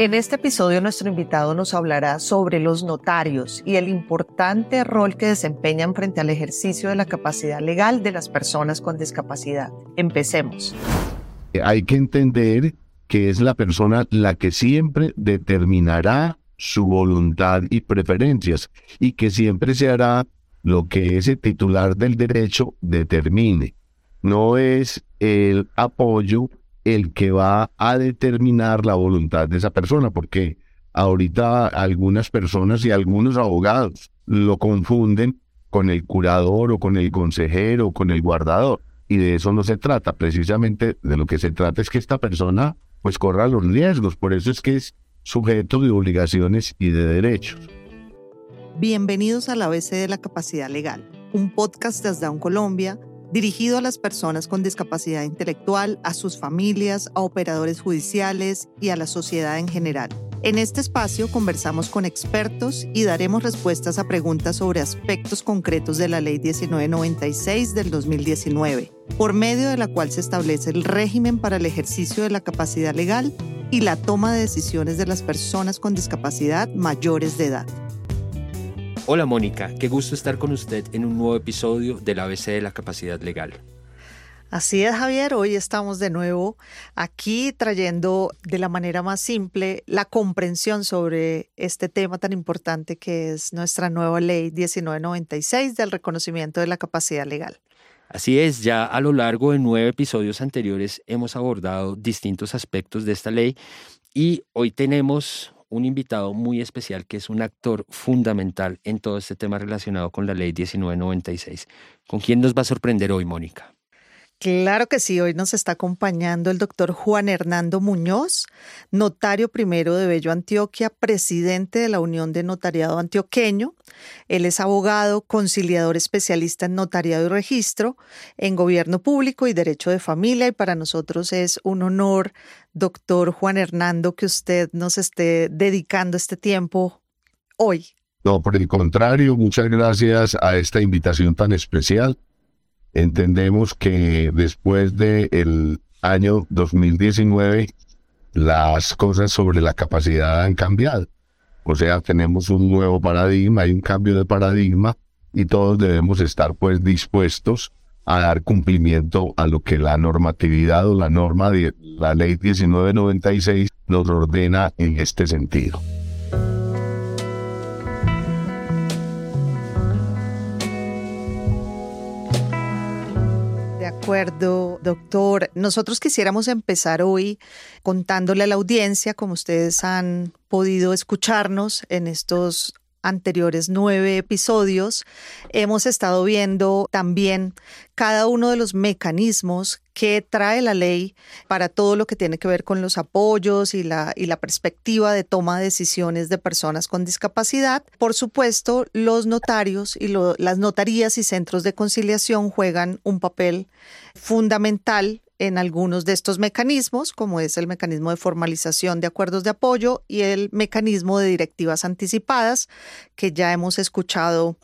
En este episodio nuestro invitado nos hablará sobre los notarios y el importante rol que desempeñan frente al ejercicio de la capacidad legal de las personas con discapacidad. Empecemos. Hay que entender que es la persona la que siempre determinará su voluntad y preferencias y que siempre se hará lo que ese titular del derecho determine. No es el apoyo el que va a determinar la voluntad de esa persona, porque ahorita algunas personas y algunos abogados lo confunden con el curador o con el consejero o con el guardador. Y de eso no se trata, precisamente de lo que se trata es que esta persona pues corra los riesgos, por eso es que es sujeto de obligaciones y de derechos. Bienvenidos a la ABC de la Capacidad Legal, un podcast desde Down Colombia dirigido a las personas con discapacidad intelectual, a sus familias, a operadores judiciales y a la sociedad en general. En este espacio conversamos con expertos y daremos respuestas a preguntas sobre aspectos concretos de la Ley 1996 del 2019, por medio de la cual se establece el régimen para el ejercicio de la capacidad legal y la toma de decisiones de las personas con discapacidad mayores de edad. Hola Mónica, qué gusto estar con usted en un nuevo episodio del ABC de la capacidad legal. Así es, Javier. Hoy estamos de nuevo aquí trayendo de la manera más simple la comprensión sobre este tema tan importante que es nuestra nueva ley 1996 del reconocimiento de la capacidad legal. Así es, ya a lo largo de nueve episodios anteriores hemos abordado distintos aspectos de esta ley y hoy tenemos un invitado muy especial que es un actor fundamental en todo este tema relacionado con la ley 1996. ¿Con quién nos va a sorprender hoy, Mónica? Claro que sí, hoy nos está acompañando el doctor Juan Hernando Muñoz, notario primero de Bello Antioquia, presidente de la Unión de Notariado Antioqueño. Él es abogado, conciliador especialista en notariado y registro, en gobierno público y derecho de familia y para nosotros es un honor, doctor Juan Hernando, que usted nos esté dedicando este tiempo hoy. No, por el contrario, muchas gracias a esta invitación tan especial Entendemos que después del año 2019 las cosas sobre la capacidad han cambiado. O sea, tenemos un nuevo paradigma, hay un cambio de paradigma y todos debemos estar pues dispuestos a dar cumplimiento a lo que la normatividad o la norma de la ley 1996 nos ordena en este sentido. Acuerdo, doctor. Nosotros quisiéramos empezar hoy contándole a la audiencia, como ustedes han podido escucharnos en estos anteriores nueve episodios, hemos estado viendo también cada uno de los mecanismos que trae la ley para todo lo que tiene que ver con los apoyos y la, y la perspectiva de toma de decisiones de personas con discapacidad. Por supuesto, los notarios y las notarías y centros de conciliación juegan un papel fundamental en algunos de estos mecanismos, como es el mecanismo de formalización de acuerdos de apoyo y el mecanismo de directivas anticipadas, que ya hemos escuchado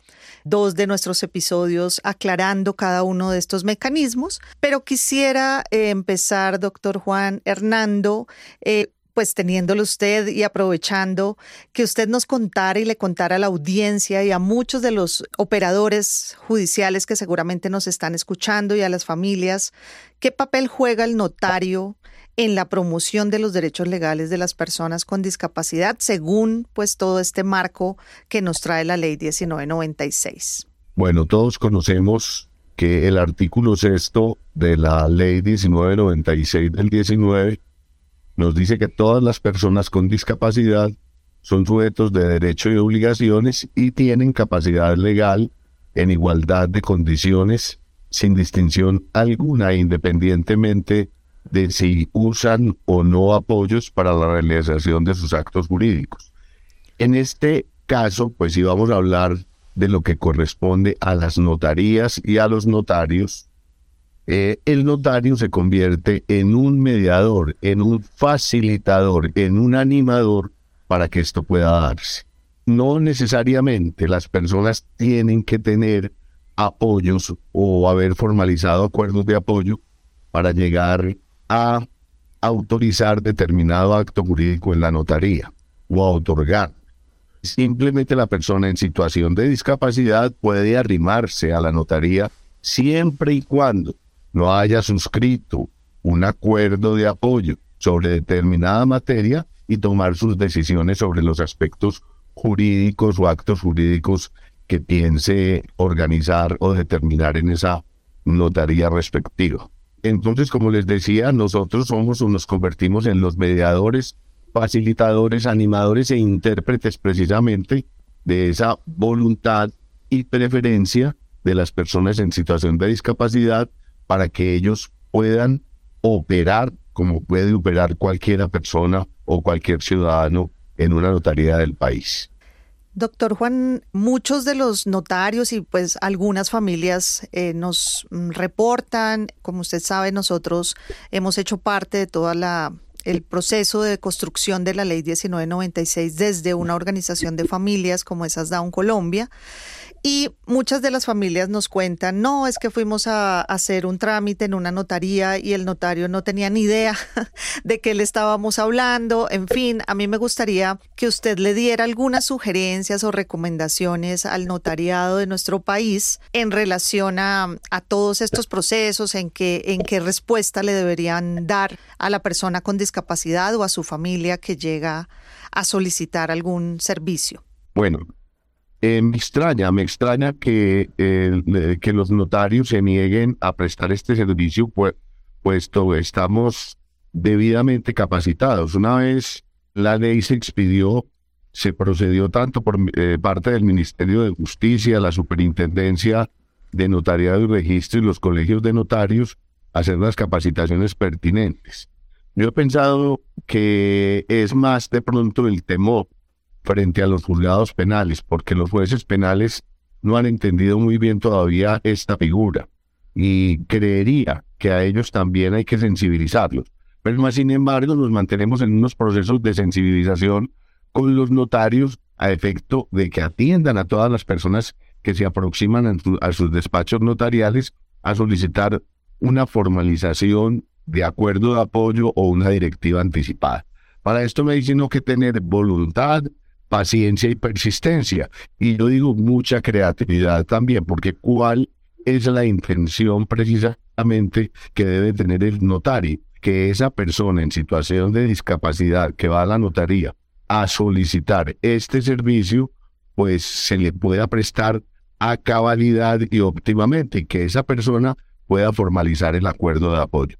dos de nuestros episodios aclarando cada uno de estos mecanismos. Pero quisiera eh, empezar, doctor Juan Hernando, eh, pues teniéndolo usted y aprovechando que usted nos contara y le contara a la audiencia y a muchos de los operadores judiciales que seguramente nos están escuchando y a las familias, qué papel juega el notario en la promoción de los derechos legales de las personas con discapacidad según pues todo este marco que nos trae la ley 1996. Bueno, todos conocemos que el artículo sexto de la ley 1996 del 19 nos dice que todas las personas con discapacidad son sujetos de derechos y obligaciones y tienen capacidad legal en igualdad de condiciones sin distinción alguna, independientemente de si usan o no apoyos para la realización de sus actos jurídicos. En este caso, pues íbamos a hablar de lo que corresponde a las notarías y a los notarios, eh, el notario se convierte en un mediador, en un facilitador, en un animador para que esto pueda darse. No necesariamente las personas tienen que tener apoyos o haber formalizado acuerdos de apoyo para llegar a autorizar determinado acto jurídico en la notaría o a otorgar. Simplemente la persona en situación de discapacidad puede arrimarse a la notaría siempre y cuando no haya suscrito un acuerdo de apoyo sobre determinada materia y tomar sus decisiones sobre los aspectos jurídicos o actos jurídicos que piense organizar o determinar en esa notaría respectiva. Entonces, como les decía, nosotros somos o nos convertimos en los mediadores, facilitadores, animadores e intérpretes precisamente de esa voluntad y preferencia de las personas en situación de discapacidad para que ellos puedan operar como puede operar cualquiera persona o cualquier ciudadano en una notaría del país. Doctor Juan, muchos de los notarios y pues algunas familias eh, nos reportan, como usted sabe, nosotros hemos hecho parte de toda la el proceso de construcción de la ley 1996 desde una organización de familias como esas Down Colombia y muchas de las familias nos cuentan, no, es que fuimos a, hacer un trámite en una notaría y el notario no tenía ni idea de qué le estábamos hablando. En fin, a mí me gustaría que usted le diera algunas sugerencias o recomendaciones al notariado de nuestro país en relación a, a todos estos procesos, en qué, en qué respuesta le deberían dar a la persona con discapacidad o a su familia que llega a solicitar algún servicio. Bueno, eh, me extraña, me extraña que, eh, que los notarios se nieguen a prestar este servicio, pues, puesto estamos debidamente capacitados. Una vez la ley se expidió, se procedió tanto por eh, parte del Ministerio de Justicia, la Superintendencia de Notariado y Registro y los colegios de notarios a hacer las capacitaciones pertinentes. Yo he pensado que es más de pronto el temor frente a los juzgados penales, porque los jueces penales no han entendido muy bien todavía esta figura y creería que a ellos también hay que sensibilizarlos. Pero más sin embargo nos mantenemos en unos procesos de sensibilización con los notarios a efecto de que atiendan a todas las personas que se aproximan a, sus despachos notariales a solicitar una formalización de acuerdo de apoyo o una directiva anticipada. Para esto me dicen que tener voluntad, paciencia y persistencia. Y yo digo mucha creatividad también, porque cuál es la intención precisamente que debe tener el notario, que esa persona en situación de discapacidad que va a la notaría a solicitar este servicio, pues se le pueda prestar a cabalidad y óptimamente, que esa persona pueda formalizar el acuerdo de apoyo.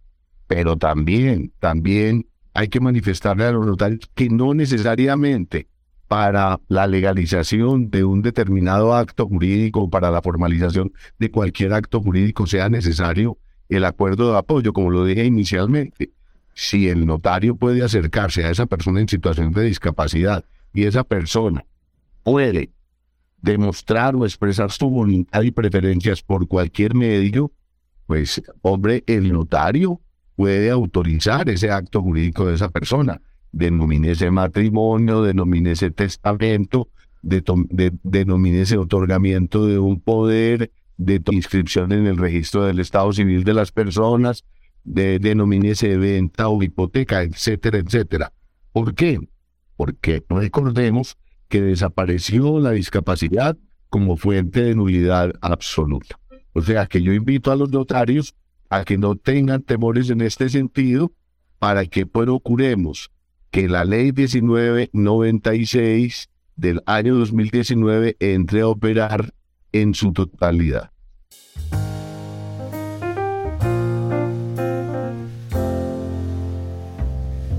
Pero también, también hay que manifestarle a los notarios que no necesariamente para la legalización de un determinado acto jurídico, para la formalización de cualquier acto jurídico, sea necesario el acuerdo de apoyo, como lo dije inicialmente. Si el notario puede acercarse a esa persona en situación de discapacidad y esa persona puede demostrar o expresar su voluntad y preferencias por cualquier medio, pues, hombre, el notario puede autorizar ese acto jurídico de esa persona denomínese matrimonio, denomínese testamento, de, denomínese otorgamiento de un poder, de inscripción en el registro del Estado Civil de las personas, de, denomínese venta o hipoteca, etcétera, etcétera. ¿Por qué? Porque recordemos que desapareció la discapacidad como fuente de nulidad absoluta. O sea que yo invito a los notarios a que no tengan temores en este sentido para que procuremos que la ley 1996 del año 2019 entre a operar en su totalidad.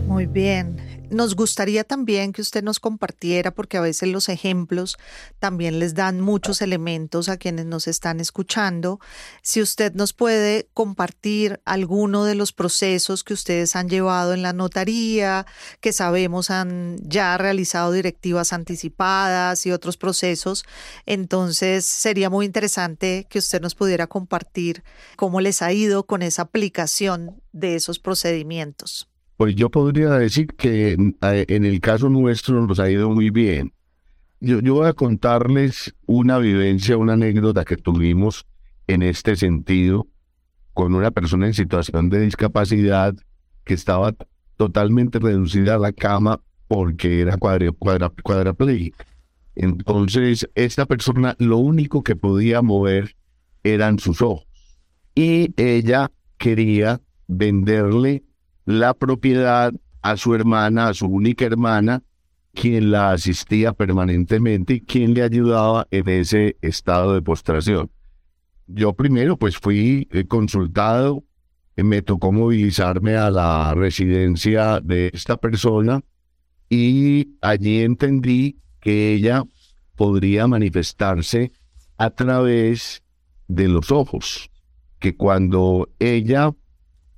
Muy bien. Nos gustaría también que usted nos compartiera, porque a veces los ejemplos también les dan muchos elementos a quienes nos están escuchando. Si usted nos puede compartir alguno de los procesos que ustedes han llevado en la notaría, que sabemos han ya realizado directivas anticipadas y otros procesos, entonces sería muy interesante que usted nos pudiera compartir cómo les ha ido con esa aplicación de esos procedimientos. Pues yo podría decir que en el caso nuestro nos ha ido muy bien. Yo, voy a contarles una vivencia, una anécdota que tuvimos en este sentido con una persona en situación de discapacidad que estaba totalmente reducida a la cama porque era cuadra, cuadra, cuadraplégica. Entonces, esta persona lo único que podía mover eran sus ojos. Y ella quería venderle la propiedad a su hermana, a su única hermana, quien la asistía permanentemente y quien le ayudaba en ese estado de postración. Yo primero pues fui eh, consultado, eh, me tocó movilizarme a la residencia de esta persona y allí entendí que ella podría manifestarse a través de los ojos, que cuando ella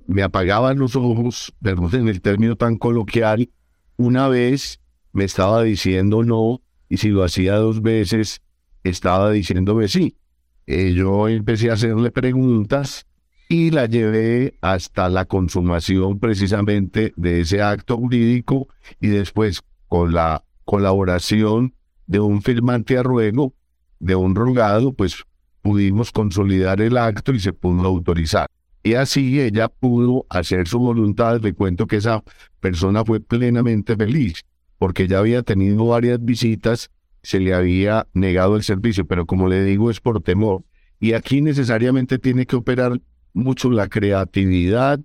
me apagaba los ojos, perdón en el término tan coloquial, una vez me estaba diciendo no y si lo hacía dos veces estaba diciéndome sí. Eh, yo empecé a hacerle preguntas y la llevé hasta la consumación precisamente de ese acto jurídico y después con la colaboración de un firmante a ruego, de un rogado, pues pudimos consolidar el acto y se pudo autorizar. Y así ella pudo hacer su voluntad. Le cuento que esa persona fue plenamente feliz porque ya había tenido varias visitas, se le había negado el servicio, pero como le digo es por temor. Y aquí necesariamente tiene que operar mucho la creatividad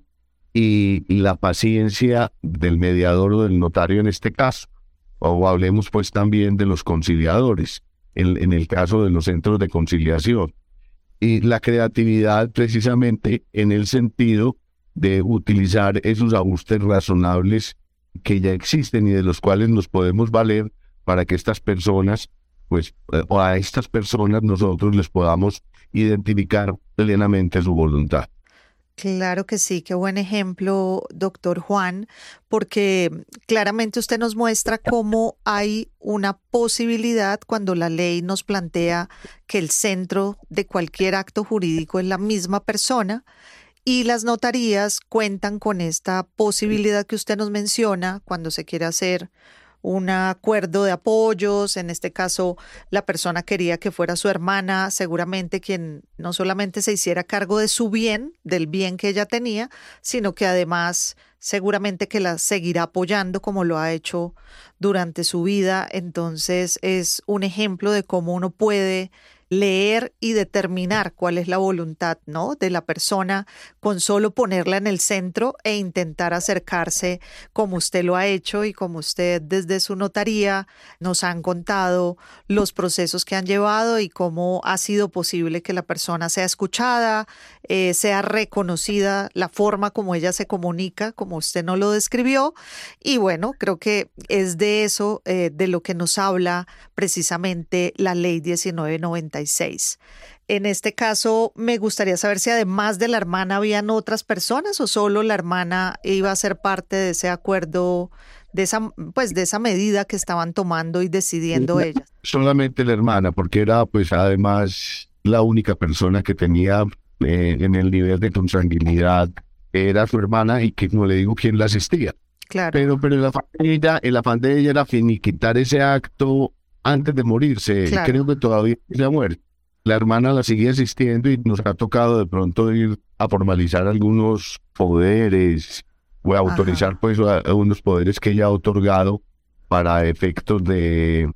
y, la paciencia del mediador o del notario en este caso. O hablemos pues también de los conciliadores, en el caso de los centros de conciliación. Y la creatividad precisamente en el sentido de utilizar esos ajustes razonables que ya existen y de los cuales nos podemos valer para que estas personas, pues, eh, o a estas personas nosotros les podamos identificar plenamente su voluntad. Claro que sí, qué buen ejemplo, doctor Juan, porque claramente usted nos muestra cómo hay una posibilidad cuando la ley nos plantea que el centro de cualquier acto jurídico es la misma persona y las notarías cuentan con esta posibilidad que usted nos menciona cuando se quiere hacer un acuerdo de apoyos. En este caso, la persona quería que fuera su hermana, seguramente quien no solamente se hiciera cargo de su bien, del bien que ella tenía, sino que además seguramente que la seguirá apoyando como lo ha hecho durante su vida. Entonces es un ejemplo de cómo uno puede leer y determinar cuál es la voluntad, ¿no? de la persona con solo ponerla en el centro e intentar acercarse como usted lo ha hecho y como usted desde su notaría nos han contado los procesos que han llevado y cómo ha sido posible que la persona sea escuchada, eh, sea reconocida la forma como ella se comunica, como usted no lo describió. Y bueno, creo que es de eso eh, de lo que nos habla precisamente la ley 1996. En este caso, me gustaría saber si además de la hermana habían otras personas o solo la hermana iba a ser parte de ese acuerdo, de esa, pues, de esa medida que estaban tomando y decidiendo ellas. Solamente la hermana, porque era pues además la única persona que tenía eh, en el nivel de consanguinidad era su hermana y que, como le digo, quien la asistía. Claro. Pero, pero el, afán de ella, el afán de ella era finiquitar ese acto antes de morirse. Creo que todavía se ha muerto. La hermana la sigue asistiendo y nos ha tocado de pronto ir a formalizar algunos poderes o a autorizar pues algunos poderes que ella ha otorgado para efectos de,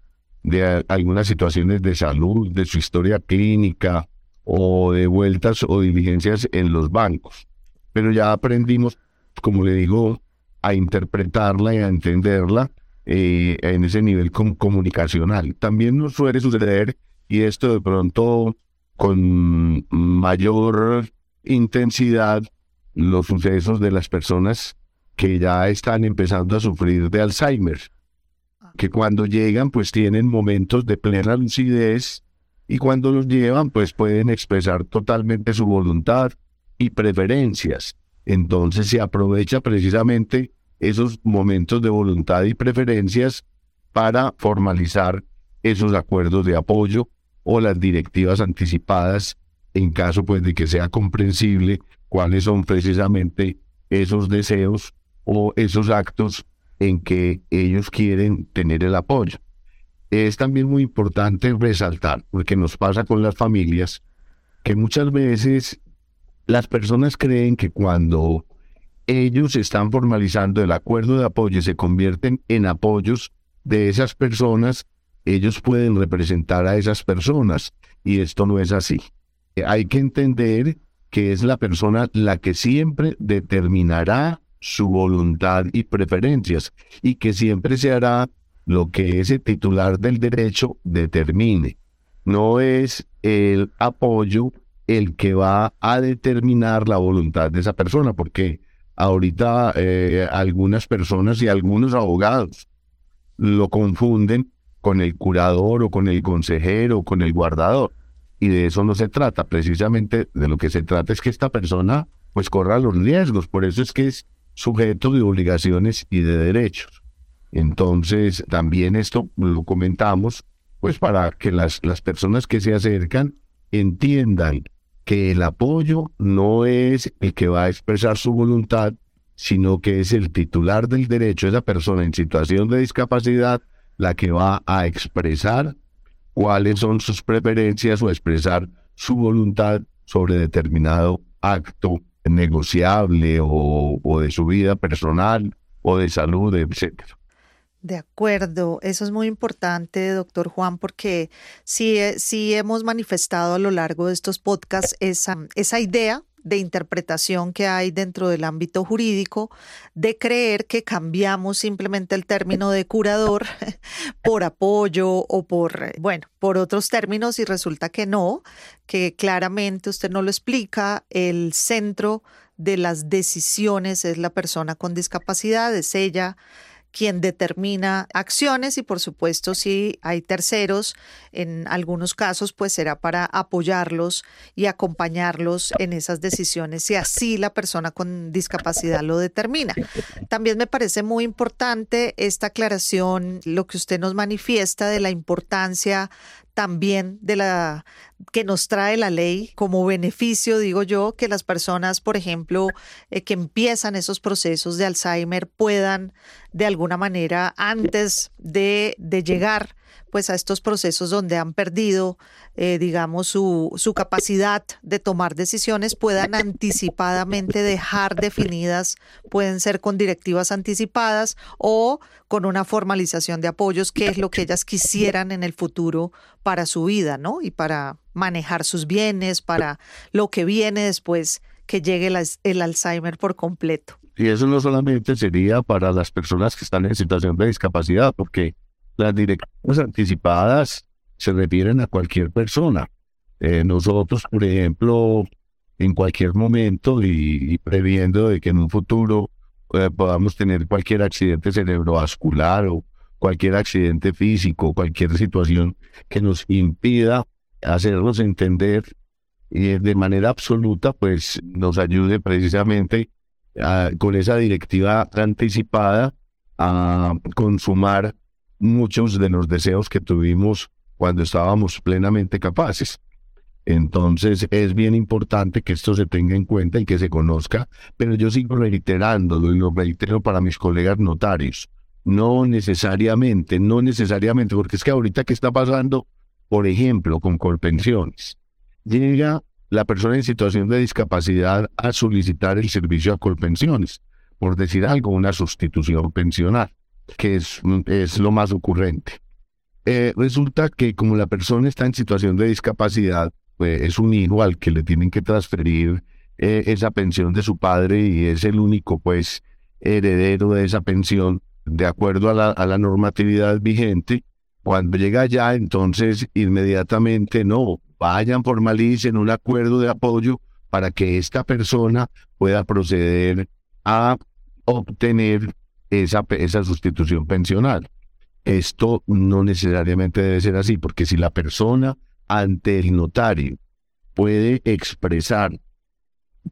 de algunas situaciones de salud, de su historia clínica, o de vueltas o diligencias en los bancos. Pero ya aprendimos, como le digo, a interpretarla y a entenderla eh, en ese nivel comunicacional. También nos suele suceder, y esto de pronto con mayor intensidad, los sucesos de las personas que ya están empezando a sufrir de Alzheimer, que cuando llegan pues tienen momentos de plena lucidez y cuando los llevan, pues pueden expresar totalmente su voluntad y preferencias. Entonces se aprovecha precisamente esos momentos de voluntad y preferencias para formalizar esos acuerdos de apoyo o las directivas anticipadas en caso pues de que sea comprensible cuáles son precisamente esos deseos o esos actos en que ellos quieren tener el apoyo. Es también muy importante resaltar, porque nos pasa con las familias, que muchas veces las personas creen que cuando ellos están formalizando el acuerdo de apoyo y se convierten en apoyos de esas personas, ellos pueden representar a esas personas y esto no es así. Hay que entender que es la persona la que siempre determinará su voluntad y preferencias y que siempre se hará lo que ese titular del derecho determine. No es el apoyo el que va a determinar la voluntad de esa persona, porque ahorita eh, algunas personas y algunos abogados lo confunden con el curador o con el consejero o con el guardador. Y de eso no se trata, precisamente de lo que se trata es que esta persona pues corra los riesgos, por eso es que es sujeto de obligaciones y de derechos. Entonces, también esto lo comentamos, pues para que las, las personas que se acercan entiendan que el apoyo no es el que va a expresar su voluntad, sino que es el titular del derecho, esa persona en situación de discapacidad, la que va a expresar cuáles son sus preferencias o expresar su voluntad sobre determinado acto negociable o, o de su vida personal o de salud, etc. De acuerdo, eso es muy importante, doctor Juan, porque sí, eh, sí hemos manifestado a lo largo de estos podcasts esa, esa idea de interpretación que hay dentro del ámbito jurídico de creer que cambiamos simplemente el término de curador por apoyo o por, bueno, por otros términos y resulta que no, que claramente usted no lo explica, el centro de las decisiones es la persona con discapacidad, es ella quien determina acciones y por supuesto si hay terceros, en algunos casos pues será para apoyarlos y acompañarlos en esas decisiones y así la persona con discapacidad lo determina. También me parece muy importante esta aclaración, lo que usted nos manifiesta de la importancia también de la que nos trae la ley como beneficio, digo yo, que las personas, por ejemplo, eh, que empiezan esos procesos de Alzheimer puedan de alguna manera, antes de, de llegar pues a estos procesos donde han perdido, eh, digamos, su, su capacidad de tomar decisiones, puedan anticipadamente dejar definidas, pueden ser con directivas anticipadas o con una formalización de apoyos, que es lo que ellas quisieran en el futuro para su vida, ¿no? Y para manejar sus bienes, para lo que viene después que llegue el, el Alzheimer por completo. Y eso no solamente sería para las personas que están en situación de discapacidad, porque las directivas anticipadas se refieren a cualquier persona. Eh, nosotros, por ejemplo, en cualquier momento y, previendo de que en un futuro eh, podamos tener cualquier accidente cerebrovascular o cualquier accidente físico, cualquier situación que nos impida hacernos entender y de manera absoluta, pues nos ayude precisamente con esa directiva anticipada a consumar muchos de los deseos que tuvimos cuando estábamos plenamente capaces. Entonces es bien importante que esto se tenga en cuenta y que se conozca, pero yo sigo reiterándolo y lo reitero para mis colegas notarios. No necesariamente, no necesariamente, porque es que ahorita que está pasando, por ejemplo, con Colpensiones, llega la persona en situación de discapacidad a solicitar el servicio a Colpensiones, por decir algo, una sustitución pensional que es, es lo más ocurrente. Eh, resulta que como la persona está en situación de discapacidad, pues es un hijo al que le tienen que transferir eh, esa pensión de su padre y es el único pues heredero de esa pensión de acuerdo a la, a la normatividad vigente. Cuando llega allá, entonces inmediatamente no, vayan, formalicen un acuerdo de apoyo para que esta persona pueda proceder a obtener esa, esa sustitución pensional. Esto no necesariamente debe ser así, porque si la persona ante el notario puede expresar,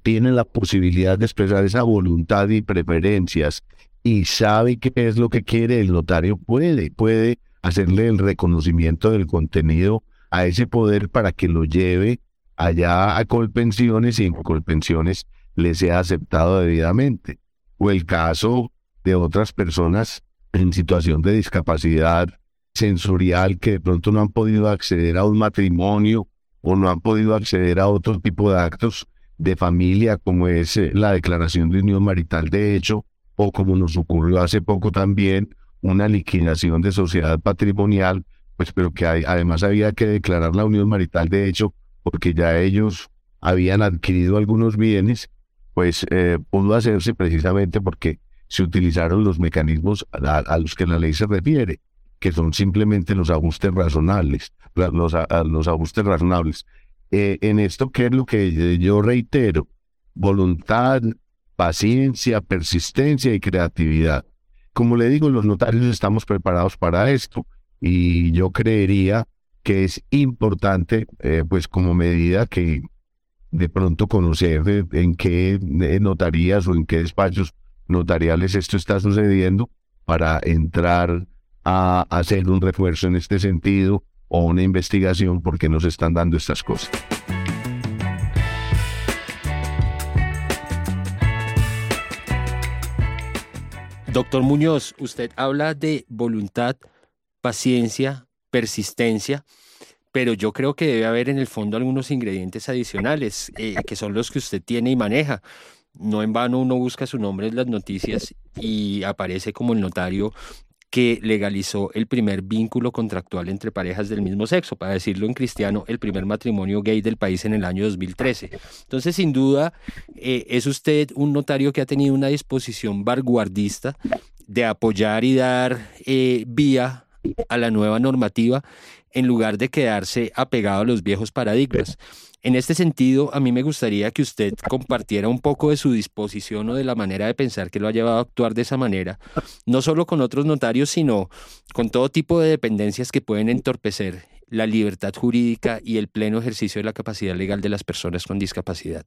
tiene la posibilidad de expresar esa voluntad y preferencias y sabe qué es lo que quiere, el notario puede, puede hacerle el reconocimiento del contenido a ese poder para que lo lleve allá a Colpensiones y en Colpensiones le sea aceptado debidamente. O el caso de otras personas en situación de discapacidad sensorial que de pronto no han podido acceder a un matrimonio o no han podido acceder a otro tipo de actos de familia, como es eh, la declaración de unión marital de hecho, o como nos ocurrió hace poco también, una liquidación de sociedad patrimonial, pues pero que además había que declarar la unión marital de hecho, porque ya ellos habían adquirido algunos bienes, pues eh, pudo hacerse precisamente porque se utilizaron los mecanismos a, los que la ley se refiere, que son simplemente los ajustes razonables, los, los ajustes razonables. Eh, en esto, ¿qué es lo que yo reitero? Voluntad, paciencia, persistencia y creatividad. Como le digo, los notarios estamos preparados para esto y yo creería que es importante, eh, pues como medida que de pronto conocer en qué notarías o en qué despachos notariales esto está sucediendo para entrar a hacer un refuerzo en este sentido o una investigación porque nos están dando estas cosas. Doctor Muñoz, usted habla de voluntad, paciencia, persistencia, pero yo creo que debe haber en el fondo algunos ingredientes adicionales, eh, que son los que usted tiene y maneja. No en vano uno busca su nombre en las noticias y aparece como el notario que legalizó el primer vínculo contractual entre parejas del mismo sexo, para decirlo en cristiano, el primer matrimonio gay del país en el año 2013. Entonces, sin duda, eh, es usted un notario que ha tenido una disposición vanguardista de apoyar y dar eh, vía a la nueva normativa en lugar de quedarse apegado a los viejos paradigmas. En este sentido, a mí me gustaría que usted compartiera un poco de su disposición o de la manera de pensar que lo ha llevado a actuar de esa manera, no solo con otros notarios, sino con todo tipo de dependencias que pueden entorpecer la libertad jurídica y el pleno ejercicio de la capacidad legal de las personas con discapacidad.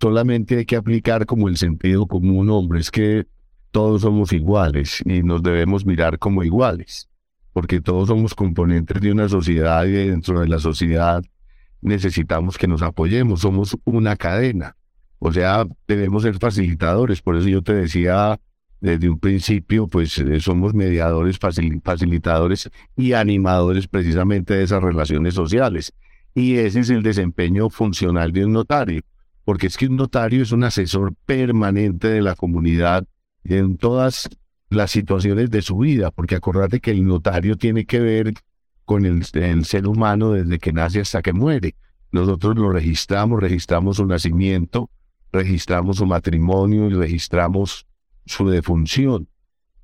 Solamente hay que aplicar como el sentido común, hombre, es que todos somos iguales y nos debemos mirar como iguales, porque todos somos componentes de una sociedad y dentro de la sociedad necesitamos que nos apoyemos, somos una cadena, o sea, debemos ser facilitadores, por eso yo te decía desde un principio, pues eh, somos mediadores, facilitadores y animadores precisamente de esas relaciones sociales. Y ese es el desempeño funcional de un notario, porque es que un notario es un asesor permanente de la comunidad en todas las situaciones de su vida, porque acordate que el notario tiene que ver con el, ser humano desde que nace hasta que muere. Nosotros lo registramos, registramos su nacimiento, registramos su matrimonio y registramos su defunción.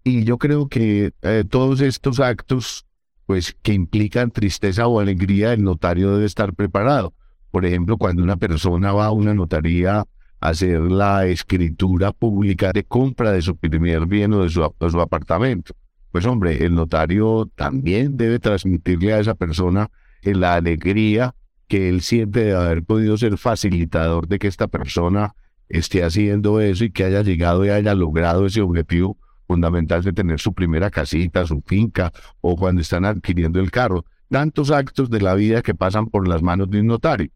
Y yo creo que eh, todos estos actos, pues que implican tristeza o alegría, el notario debe estar preparado. Por ejemplo, cuando una persona va a una notaría a hacer la escritura pública de compra de su primer bien o de su apartamento pues hombre, el notario también debe transmitirle a esa persona la alegría que él siente de haber podido ser facilitador de que esta persona esté haciendo eso y que haya llegado y haya logrado ese objetivo fundamental de tener su primera casita, su finca o cuando están adquiriendo el carro. Tantos actos de la vida que pasan por las manos de un notario,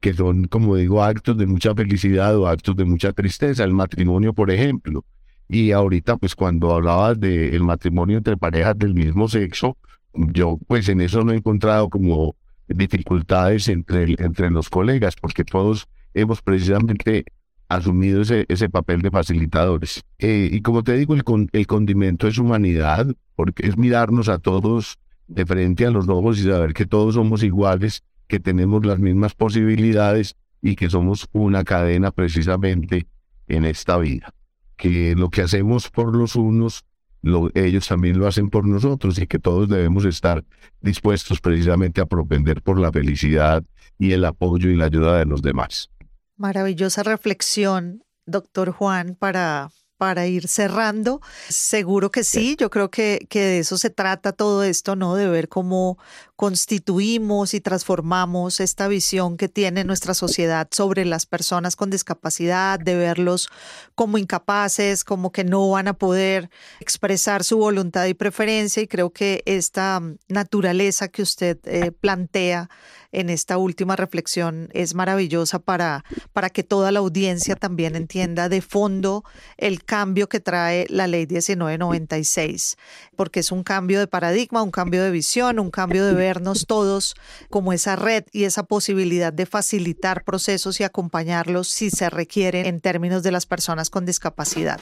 que son, como digo, actos de mucha felicidad o actos de mucha tristeza. El matrimonio, por ejemplo, y ahorita, pues cuando hablabas del matrimonio entre parejas del mismo sexo, yo pues en eso no he encontrado como dificultades entre, entre los colegas, porque todos hemos precisamente asumido ese, ese papel de facilitadores. Eh, y como te digo, el, el condimento es humanidad, porque es mirarnos a todos de frente a los ojos y saber que todos somos iguales, que tenemos las mismas posibilidades y que somos una cadena precisamente en esta vida que lo que hacemos por los unos, ellos también lo hacen por nosotros y que todos debemos estar dispuestos precisamente a propender por la felicidad y el apoyo y la ayuda de los demás. Maravillosa reflexión, doctor Juan, para para ir cerrando. Seguro que sí, yo creo que, que, de eso se trata todo esto, ¿no? De ver cómo constituimos y transformamos esta visión que tiene nuestra sociedad sobre las personas con discapacidad, de verlos como incapaces, como que no van a poder expresar su voluntad y preferencia. Y creo que esta naturaleza que usted eh, plantea en esta última reflexión es maravillosa para, para que toda la audiencia también entienda de fondo el cambio que trae la ley 1996, porque es un cambio de paradigma, un cambio de visión, un cambio de vernos todos como esa red y esa posibilidad de facilitar procesos y acompañarlos si se requiere en términos de las personas con discapacidad.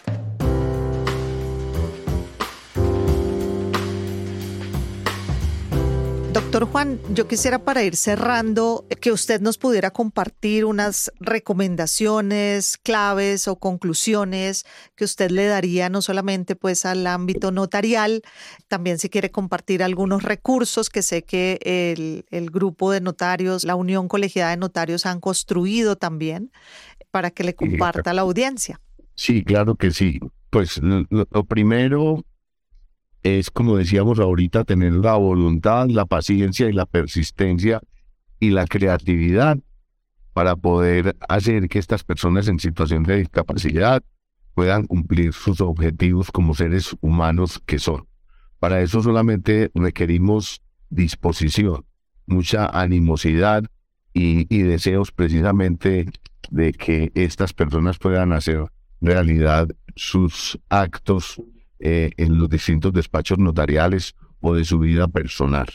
Doctor Juan, yo quisiera para ir cerrando que usted nos pudiera compartir unas recomendaciones, claves o conclusiones que usted le daría no solamente pues al ámbito notarial, también si quiere compartir algunos recursos que sé que el, el grupo de notarios, la Unión Colegiada de Notarios han construido también para que le comparta a la audiencia. Sí, claro que sí. Pues lo primero es, como decíamos ahorita, tener la voluntad, la paciencia y la persistencia y la creatividad para poder hacer que estas personas en situación de discapacidad puedan cumplir sus objetivos como seres humanos que son. Para eso solamente requerimos disposición, mucha animosidad y, y deseos precisamente de que estas personas puedan hacer realidad sus actos eh, en los distintos despachos notariales o de su vida personal.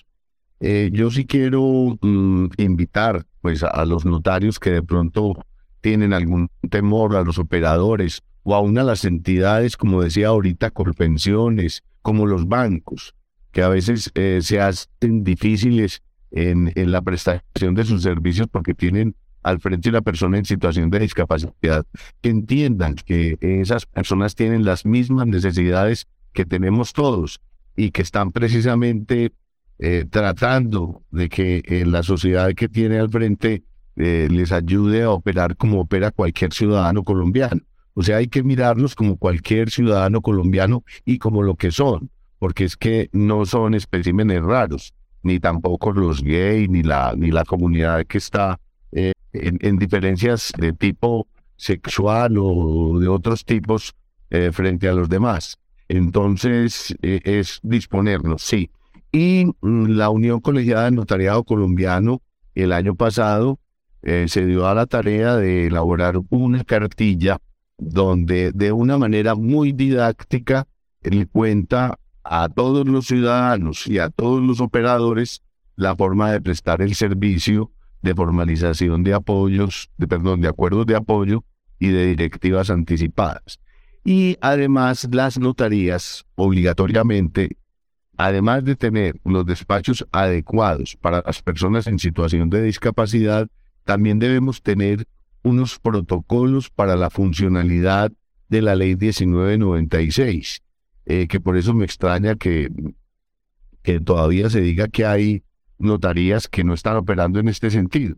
Eh, yo sí quiero mm, invitar pues, a, los notarios que de pronto tienen algún temor, a los operadores o aún a las entidades, como decía ahorita, con pensiones, como los bancos, que a veces eh, se hacen difíciles en la prestación de sus servicios porque tienen al frente de una persona en situación de discapacidad, que entiendan que esas personas tienen las mismas necesidades que tenemos todos y que están precisamente eh, tratando de que eh, la sociedad que tiene al frente eh, les ayude a operar como opera cualquier ciudadano colombiano. O sea, hay que mirarlos como cualquier ciudadano colombiano y como lo que son, porque es que no son especímenes raros, ni tampoco los gays, ni la, ni la comunidad que está en, diferencias de tipo sexual o de otros tipos eh, frente a los demás. Entonces, eh, es disponernos, sí. Y mm, la Unión Colegiada de Notariado Colombiano el año pasado eh, se dio a la tarea de elaborar una cartilla donde de una manera muy didáctica le cuenta a todos los ciudadanos y a todos los operadores la forma de prestar el servicio de formalización de apoyos, de, perdón, de acuerdos de apoyo y de directivas anticipadas. Y además las notarías obligatoriamente, además de tener los despachos adecuados para las personas en situación de discapacidad, también debemos tener unos protocolos para la funcionalidad de la ley 1996, eh, que por eso me extraña que, que todavía se diga que hay notarías que no están operando en este sentido.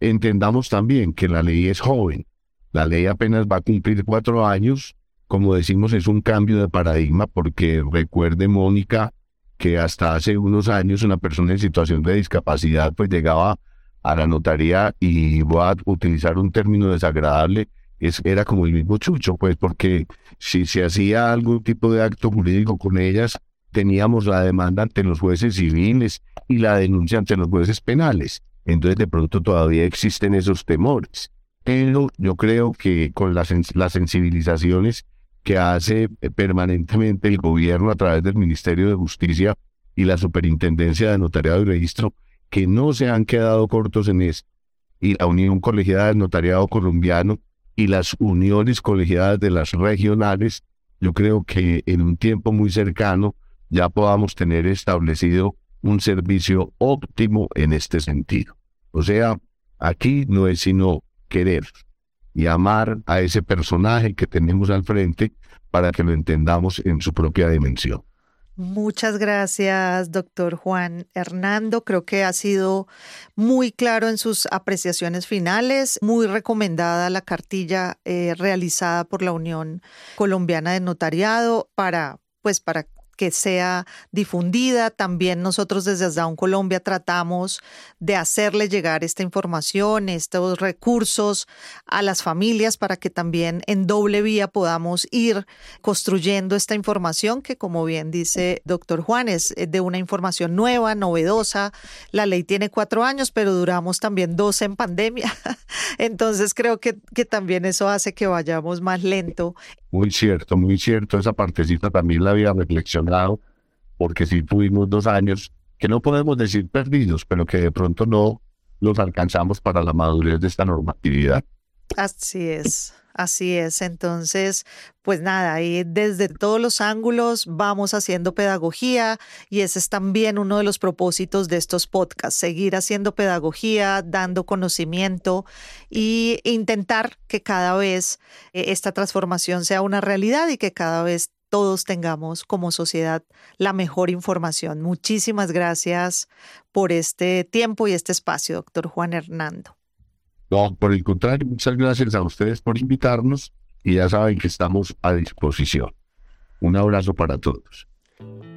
Entendamos también que la ley es joven. La ley apenas va a cumplir cuatro años. Como decimos, es un cambio de paradigma porque recuerde, Mónica, que hasta hace unos años una persona en situación de discapacidad pues llegaba a la notaría y voy a utilizar un término desagradable, es, era como el mismo chucho, pues porque si se hacía algún tipo de acto jurídico con ellas, teníamos la demanda ante los jueces civiles y la denuncia ante los jueces penales. Entonces de pronto todavía existen esos temores. Pero yo creo que con las, sensibilizaciones que hace eh, permanentemente el gobierno a través del Ministerio de Justicia y la Superintendencia de Notariado y Registro, que no se han quedado cortos en esto, y la Unión Colegiada del Notariado Colombiano y las uniones colegiadas de las regionales, yo creo que en un tiempo muy cercano ya podamos tener establecido un servicio óptimo en este sentido. O sea, aquí no es sino querer y amar a ese personaje que tenemos al frente para que lo entendamos en su propia dimensión. Muchas gracias, doctor Juan Hernando. Creo que ha sido muy claro en sus apreciaciones finales, muy recomendada la cartilla eh, realizada por la Unión Colombiana de Notariado para, pues, para que sea difundida. También nosotros desde Asdown Colombia tratamos de hacerle llegar esta información, estos recursos a las familias para que también en doble vía podamos ir construyendo esta información que, como bien dice doctor Juan, es de una información nueva, novedosa. La ley tiene cuatro años, pero duramos también dos en pandemia. Entonces creo que, que también eso hace que vayamos más lento Muy cierto, muy cierto. Esa partecita también la había reflexionado, porque sí tuvimos dos años que no podemos decir perdidos, pero que de pronto no los alcanzamos para la madurez de esta normatividad. Así es. Así es, entonces, pues nada, y desde todos los ángulos vamos haciendo pedagogía y ese es también uno de los propósitos de estos podcasts, seguir haciendo pedagogía, dando conocimiento y intentar que cada vez eh, esta transformación sea una realidad y que cada vez todos tengamos como sociedad la mejor información. Muchísimas gracias por este tiempo y este espacio, doctor Juan Hernando. No, por el contrario, muchas gracias a ustedes por invitarnos y ya saben que estamos a disposición. Un abrazo para todos.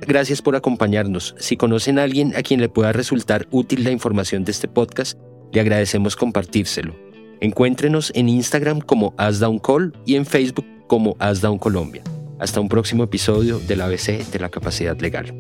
Gracias por acompañarnos. Si conocen a alguien a quien le pueda resultar útil la información de este podcast, le agradecemos compartírselo. Encuéntrenos en Instagram como AsDownCall y en Facebook como AsDown Colombia. Hasta un próximo episodio del ABC de la capacidad legal.